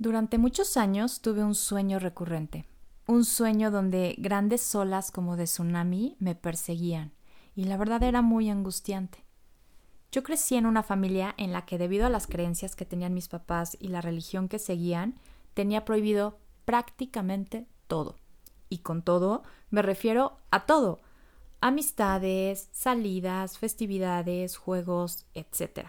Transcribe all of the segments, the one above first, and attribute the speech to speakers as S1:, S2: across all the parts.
S1: Durante muchos años tuve un sueño recurrente, un sueño donde grandes olas como de tsunami me perseguían, y la verdad era muy angustiante. Yo crecí en una familia en la que debido a las creencias que tenían mis papás y la religión que seguían, tenía prohibido prácticamente todo. Y con todo me refiero a todo. Amistades, salidas, festividades, juegos, etc.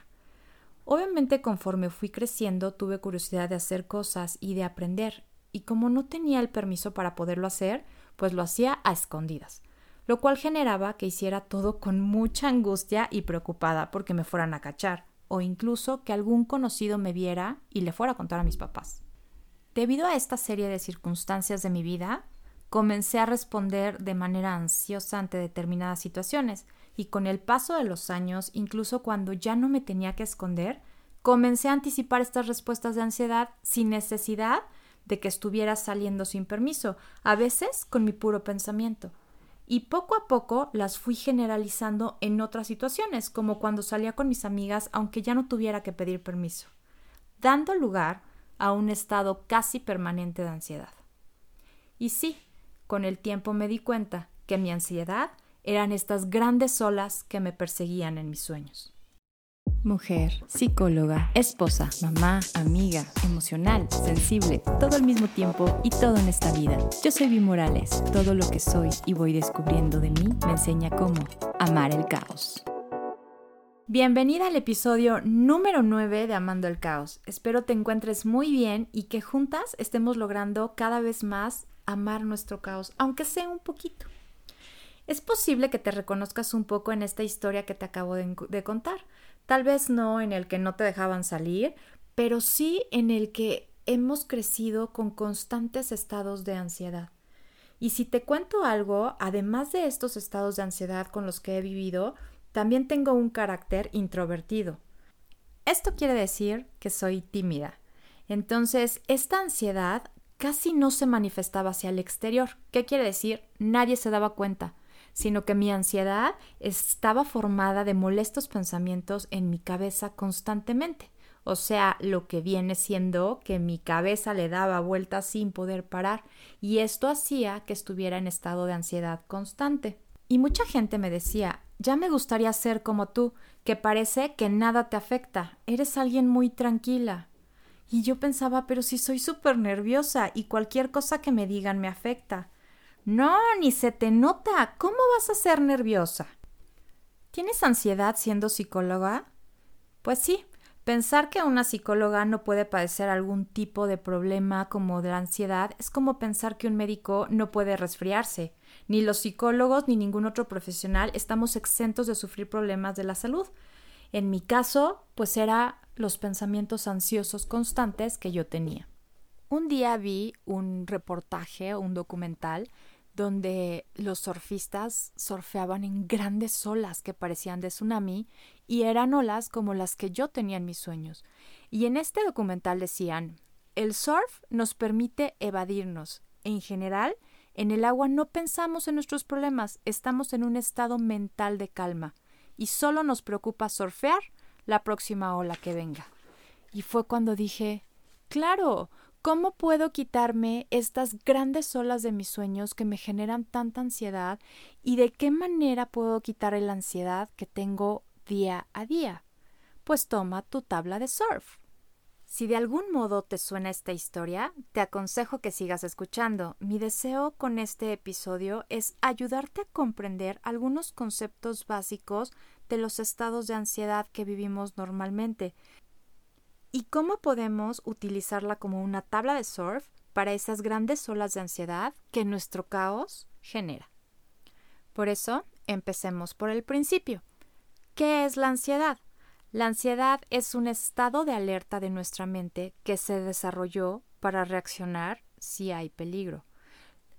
S1: Obviamente conforme fui creciendo tuve curiosidad de hacer cosas y de aprender, y como no tenía el permiso para poderlo hacer, pues lo hacía a escondidas, lo cual generaba que hiciera todo con mucha angustia y preocupada porque me fueran a cachar, o incluso que algún conocido me viera y le fuera a contar a mis papás. Debido a esta serie de circunstancias de mi vida, comencé a responder de manera ansiosa ante determinadas situaciones, y con el paso de los años, incluso cuando ya no me tenía que esconder, comencé a anticipar estas respuestas de ansiedad sin necesidad de que estuviera saliendo sin permiso, a veces con mi puro pensamiento. Y poco a poco las fui generalizando en otras situaciones, como cuando salía con mis amigas aunque ya no tuviera que pedir permiso, dando lugar a un estado casi permanente de ansiedad. Y sí, con el tiempo me di cuenta que mi ansiedad eran estas grandes olas que me perseguían en mis sueños. Mujer, psicóloga, esposa, mamá, amiga, emocional, sensible, todo al mismo tiempo y todo en esta vida. Yo soy Vi Morales. Todo lo que soy y voy descubriendo de mí me enseña cómo amar el caos. Bienvenida al episodio número 9 de Amando el Caos. Espero te encuentres muy bien y que juntas estemos logrando cada vez más amar nuestro caos, aunque sea un poquito. Es posible que te reconozcas un poco en esta historia que te acabo de, contar. Tal vez no en el que no te dejaban salir, pero sí en el que hemos crecido con constantes estados de ansiedad. Y si te cuento algo, además de estos estados de ansiedad con los que he vivido, también tengo un carácter introvertido. Esto quiere decir que soy tímida. Entonces, esta ansiedad casi no se manifestaba hacia el exterior. ¿Qué quiere decir? Nadie se daba cuenta sino que mi ansiedad estaba formada de molestos pensamientos en mi cabeza constantemente. O sea, lo que viene siendo que mi cabeza le daba vueltas sin poder parar, y esto hacía que estuviera en estado de ansiedad constante. Y mucha gente me decía, ya me gustaría ser como tú, que parece que nada te afecta, eres alguien muy tranquila. Y yo pensaba, pero si soy súper nerviosa y cualquier cosa que me digan me afecta. No, ni se te nota. ¿Cómo vas a ser nerviosa? ¿Tienes ansiedad siendo psicóloga? Pues sí, pensar que una psicóloga no puede padecer algún tipo de problema como de la ansiedad es como pensar que un médico no puede resfriarse. Ni los psicólogos ni ningún otro profesional estamos exentos de sufrir problemas de la salud. En mi caso, pues era los pensamientos ansiosos constantes que yo tenía. Un día vi un reportaje, un documental, donde los surfistas surfeaban en grandes olas que parecían de tsunami y eran olas como las que yo tenía en mis sueños. Y en este documental decían, el surf nos permite evadirnos. En general, en el agua no pensamos en nuestros problemas, estamos en un estado mental de calma y solo nos preocupa surfear la próxima ola que venga. Y fue cuando dije, claro, ¿Cómo puedo quitarme estas grandes olas de mis sueños que me generan tanta ansiedad y de qué manera puedo quitar la ansiedad que tengo día a día? Pues toma tu tabla de surf. Si de algún modo te suena esta historia, te aconsejo que sigas escuchando. Mi deseo con este episodio es ayudarte a comprender algunos conceptos básicos de los estados de ansiedad que vivimos normalmente, ¿Y cómo podemos utilizarla como una tabla de surf para esas grandes olas de ansiedad que nuestro caos genera? Por eso, empecemos por el principio. ¿Qué es la ansiedad? La ansiedad es un estado de alerta de nuestra mente que se desarrolló para reaccionar si hay peligro.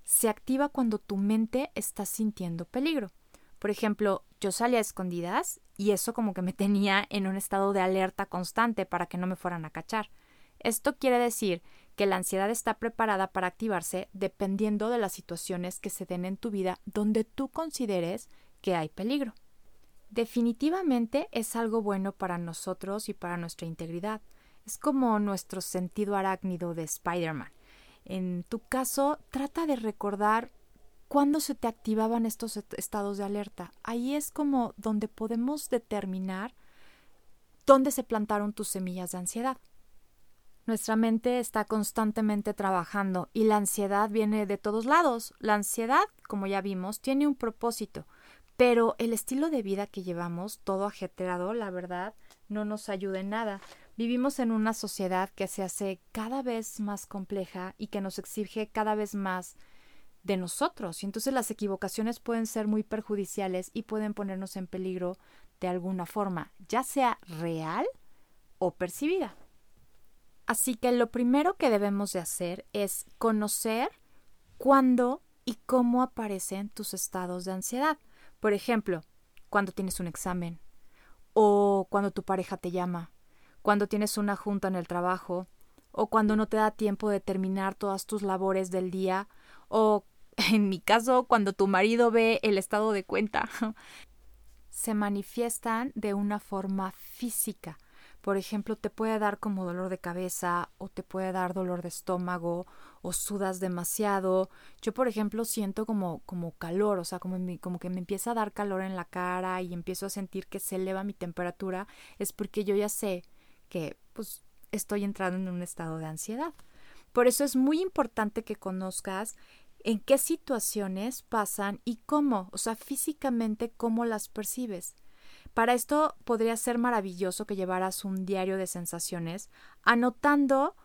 S1: Se activa cuando tu mente está sintiendo peligro. Por ejemplo, yo salía a escondidas y eso como que me tenía en un estado de alerta constante para que no me fueran a cachar. Esto quiere decir que la ansiedad está preparada para activarse dependiendo de las situaciones que se den en tu vida donde tú consideres que hay peligro. Definitivamente es algo bueno para nosotros y para nuestra integridad. Es como nuestro sentido arácnido de Spider-Man. En tu caso, trata de recordar cuándo se te activaban estos estados de alerta. Ahí es como donde podemos determinar dónde se plantaron tus semillas de ansiedad. Nuestra mente está constantemente trabajando y la ansiedad viene de todos lados. La ansiedad, como ya vimos, tiene un propósito, pero el estilo de vida que llevamos, todo ajetreado, la verdad, no nos ayuda en nada. Vivimos en una sociedad que se hace cada vez más compleja y que nos exige cada vez más de nosotros. Y entonces las equivocaciones pueden ser muy perjudiciales y pueden ponernos en peligro de alguna forma, ya sea real o percibida. Así que lo primero que debemos de hacer es conocer cuándo y cómo aparecen tus estados de ansiedad. Por ejemplo, cuando tienes un examen, o cuando tu pareja te llama, cuando tienes una junta en el trabajo, o cuando no te da tiempo de terminar todas tus labores del día, o en mi caso, cuando tu marido ve el estado de cuenta. Se manifiestan de una forma física. Por ejemplo, te puede dar como dolor de cabeza o te puede dar dolor de estómago o sudas demasiado. Yo, por ejemplo, siento como, como calor, o sea, como, como que me empieza a dar calor en la cara y empiezo a sentir que se eleva mi temperatura. Es porque yo ya sé que pues estoy entrando en un estado de ansiedad. Por eso es muy importante que conozcas en qué situaciones pasan y cómo, o sea, físicamente cómo las percibes. Para esto podría ser maravilloso que llevaras un diario de sensaciones, anotando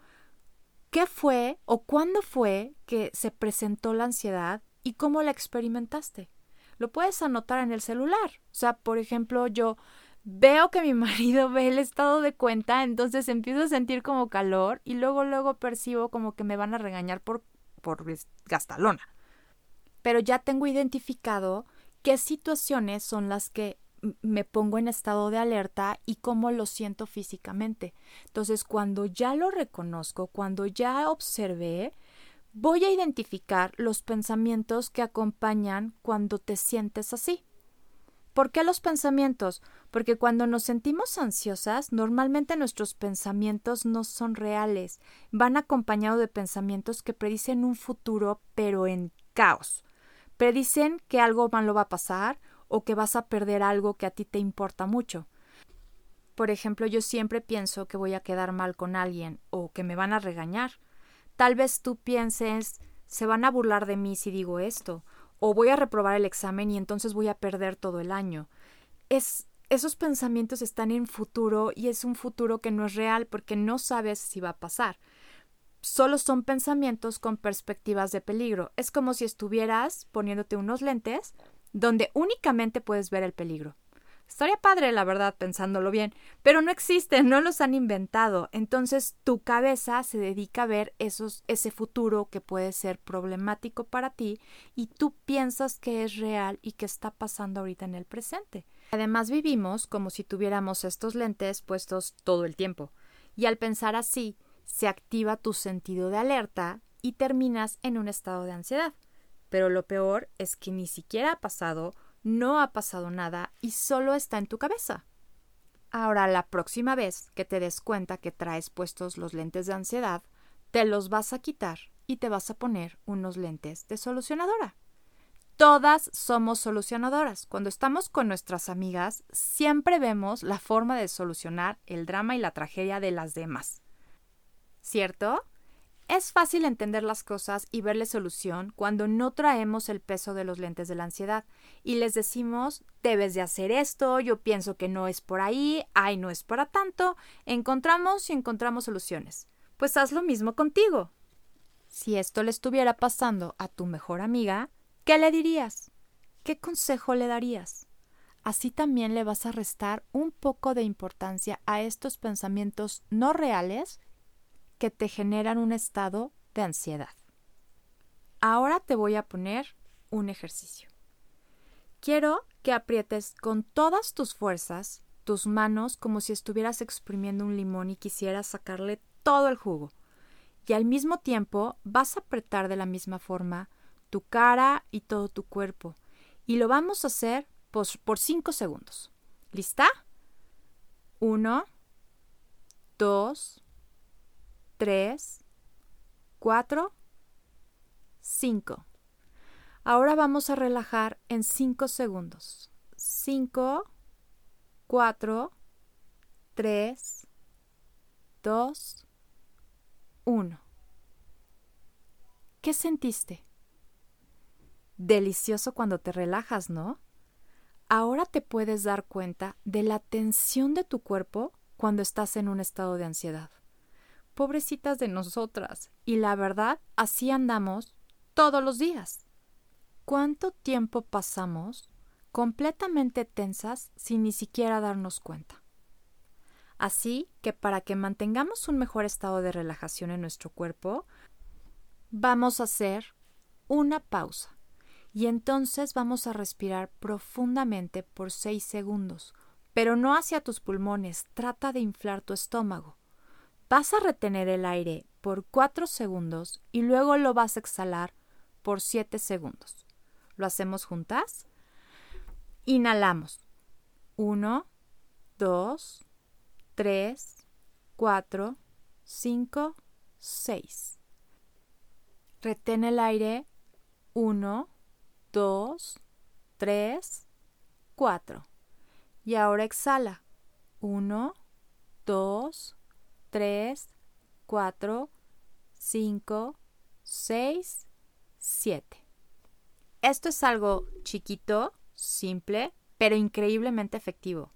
S1: qué fue o cuándo fue que se presentó la ansiedad y cómo la experimentaste. Lo puedes anotar en el celular. O sea, por ejemplo, yo veo que mi marido ve el estado de cuenta, entonces empiezo a sentir como calor y luego luego percibo como que me van a regañar por por gastalona. Pero ya tengo identificado qué situaciones son las que me pongo en estado de alerta y cómo lo siento físicamente. Entonces, cuando ya lo reconozco, cuando ya observé, voy a identificar los pensamientos que acompañan cuando te sientes así. ¿Por qué los pensamientos? Porque cuando nos sentimos ansiosas, normalmente nuestros pensamientos no son reales, van acompañados de pensamientos que predicen un futuro, pero en caos. Predicen que algo malo va a pasar o que vas a perder algo que a ti te importa mucho. Por ejemplo, yo siempre pienso que voy a quedar mal con alguien o que me van a regañar. Tal vez tú pienses se van a burlar de mí si digo esto, o voy a reprobar el examen y entonces voy a perder todo el año. Es esos pensamientos están en futuro y es un futuro que no es real porque no sabes si va a pasar. Solo son pensamientos con perspectivas de peligro. Es como si estuvieras poniéndote unos lentes donde únicamente puedes ver el peligro. Estaría padre, la verdad, pensándolo bien, pero no existen, no los han inventado. Entonces tu cabeza se dedica a ver esos, ese futuro que puede ser problemático para ti y tú piensas que es real y que está pasando ahorita en el presente. Además vivimos como si tuviéramos estos lentes puestos todo el tiempo. Y al pensar así, se activa tu sentido de alerta y terminas en un estado de ansiedad. Pero lo peor es que ni siquiera ha pasado no ha pasado nada y solo está en tu cabeza. Ahora, la próxima vez que te des cuenta que traes puestos los lentes de ansiedad, te los vas a quitar y te vas a poner unos lentes de solucionadora. Todas somos solucionadoras. Cuando estamos con nuestras amigas, siempre vemos la forma de solucionar el drama y la tragedia de las demás. ¿Cierto? Es fácil entender las cosas y verle solución cuando no traemos el peso de los lentes de la ansiedad y les decimos debes de hacer esto, yo pienso que no es por ahí, ay no es para tanto, encontramos y encontramos soluciones. Pues haz lo mismo contigo. Si esto le estuviera pasando a tu mejor amiga, ¿qué le dirías? ¿Qué consejo le darías? Así también le vas a restar un poco de importancia a estos pensamientos no reales que te generan un estado de ansiedad. Ahora te voy a poner un ejercicio. Quiero que aprietes con todas tus fuerzas tus manos como si estuvieras exprimiendo un limón y quisieras sacarle todo el jugo. Y al mismo tiempo vas a apretar de la misma forma tu cara y todo tu cuerpo. Y lo vamos a hacer por 5 segundos. ¿Lista? Uno, dos, 3, 4, 5. Ahora vamos a relajar en 5 segundos. 5, 4, 3, 2, 1. ¿Qué sentiste? Delicioso cuando te relajas, ¿no? Ahora te puedes dar cuenta de la tensión de tu cuerpo cuando estás en un estado de ansiedad. Pobrecitas de nosotras. Y la verdad, así andamos todos los días. ¿Cuánto tiempo pasamos completamente tensas sin ni siquiera darnos cuenta? Así que para que mantengamos un mejor estado de relajación en nuestro cuerpo, vamos a hacer una pausa y entonces vamos a respirar profundamente por 6 segundos, pero no hacia tus pulmones, trata de inflar tu estómago. Vas a retener el aire por 4 segundos y luego lo vas a exhalar por 7 segundos. ¿Lo hacemos juntas? Inhalamos. 1, 2, 3, 4, 5, 6. Retén el aire. 1, 2, 3, 4. Y ahora exhala. 1, 2, 3, 4, 5, 6, 7. Esto es algo chiquito, simple, pero increíblemente efectivo.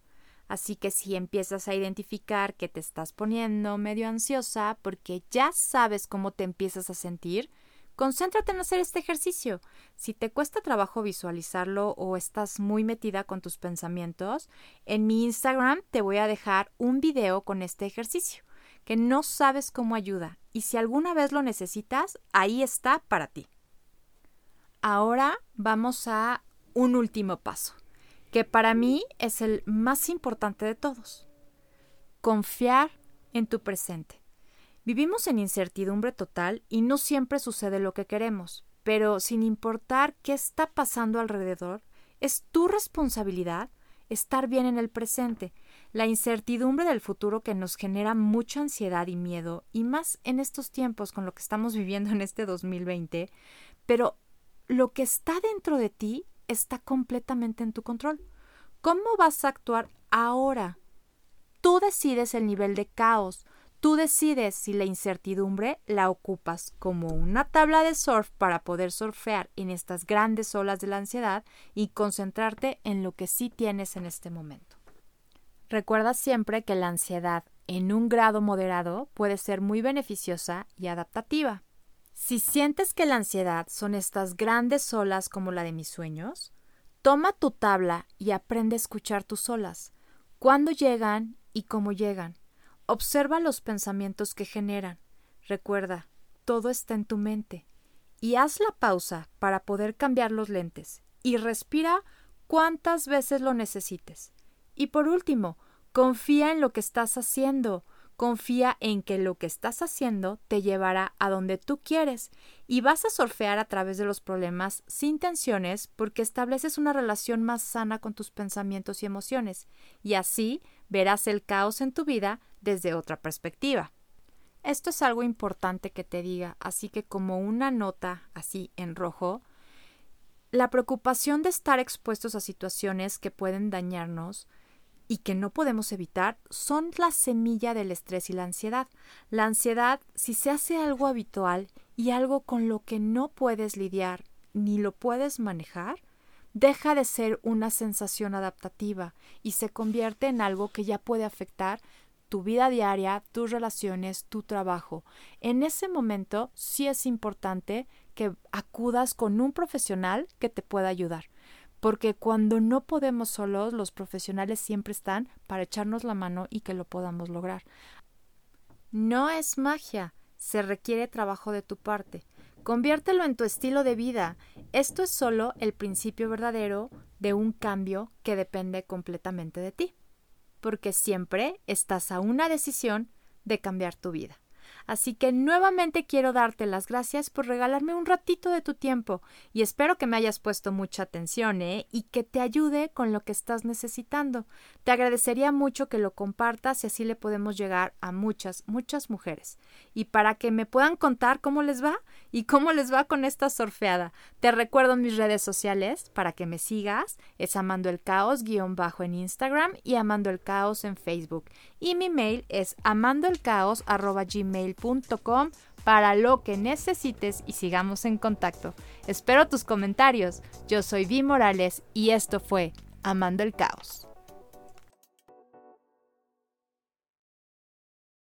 S1: Así que si empiezas a identificar que te estás poniendo medio ansiosa porque ya sabes cómo te empiezas a sentir, Concéntrate en hacer este ejercicio. Si te cuesta trabajo visualizarlo o estás muy metida con tus pensamientos, en mi Instagram te voy a dejar un video con este ejercicio, que no sabes cómo ayuda, y si alguna vez lo necesitas, ahí está para ti. Ahora vamos a un último paso, que para mí es el más importante de todos. Confiar en tu presente. Vivimos en incertidumbre total y no siempre sucede lo que queremos, pero sin importar qué está pasando alrededor, es tu responsabilidad estar bien en el presente. La incertidumbre del futuro que nos genera mucha ansiedad y miedo, y más en estos tiempos con lo que estamos viviendo en este 2020, pero lo que está dentro de ti está completamente en tu control. ¿Cómo vas a actuar ahora? Tú decides el nivel de caos, Tú decides si la incertidumbre la ocupas como una tabla de surf para poder surfear en estas grandes olas de la ansiedad y concentrarte en lo que sí tienes en este momento. Recuerda siempre que la ansiedad en un grado moderado puede ser muy beneficiosa y adaptativa. Si sientes que la ansiedad son estas grandes olas como la de mis sueños, toma tu tabla y aprende a escuchar tus olas, cuándo llegan y cómo llegan. Observa los pensamientos que generan. Recuerda, todo está en tu mente. Y haz la pausa para poder cambiar los lentes. Y respira cuantas veces lo necesites. Y por último, confía en lo que estás haciendo. Confía en que lo que estás haciendo te llevará a donde tú quieres y vas a surfear a través de los problemas sin tensiones porque estableces una relación más sana con tus pensamientos y emociones y así verás el caos en tu vida desde otra perspectiva. Esto es algo importante que te diga, así que como una nota así en rojo, la preocupación de estar expuestos a situaciones que pueden dañarnos y que no podemos evitar son la semilla del estrés y la ansiedad. La ansiedad, si se hace algo habitual y algo con lo que no puedes lidiar ni lo puedes manejar, deja de ser una sensación adaptativa y se convierte en algo que ya puede afectar tu vida diaria, tus relaciones, tu trabajo. En ese momento sí es importante que acudas con un profesional que te pueda ayudar porque cuando no podemos solos, los profesionales siempre están para echarnos la mano y que lo podamos lograr. No es magia, se requiere trabajo de tu parte. Conviértelo en tu estilo de vida. Esto es solo el principio verdadero de un cambio que depende completamente de ti, porque siempre estás a una decisión de cambiar tu vida. Así que nuevamente quiero darte las gracias por regalarme un ratito de tu tiempo y espero que me hayas puesto mucha atención ¿eh? y que te ayude con lo que estás necesitando. Te agradecería mucho que lo compartas y así le podemos llegar a muchas, muchas mujeres. Y para que me puedan contar cómo les va y cómo les va con esta sorfeada. Te recuerdo mis redes sociales para que me sigas. Es Amando el Caos guion bajo en Instagram y Amando el Caos en Facebook. Y mi mail es amandoelcaos para lo que necesites y sigamos en contacto. Espero tus comentarios. Yo soy Vi Morales y esto fue Amando el Caos.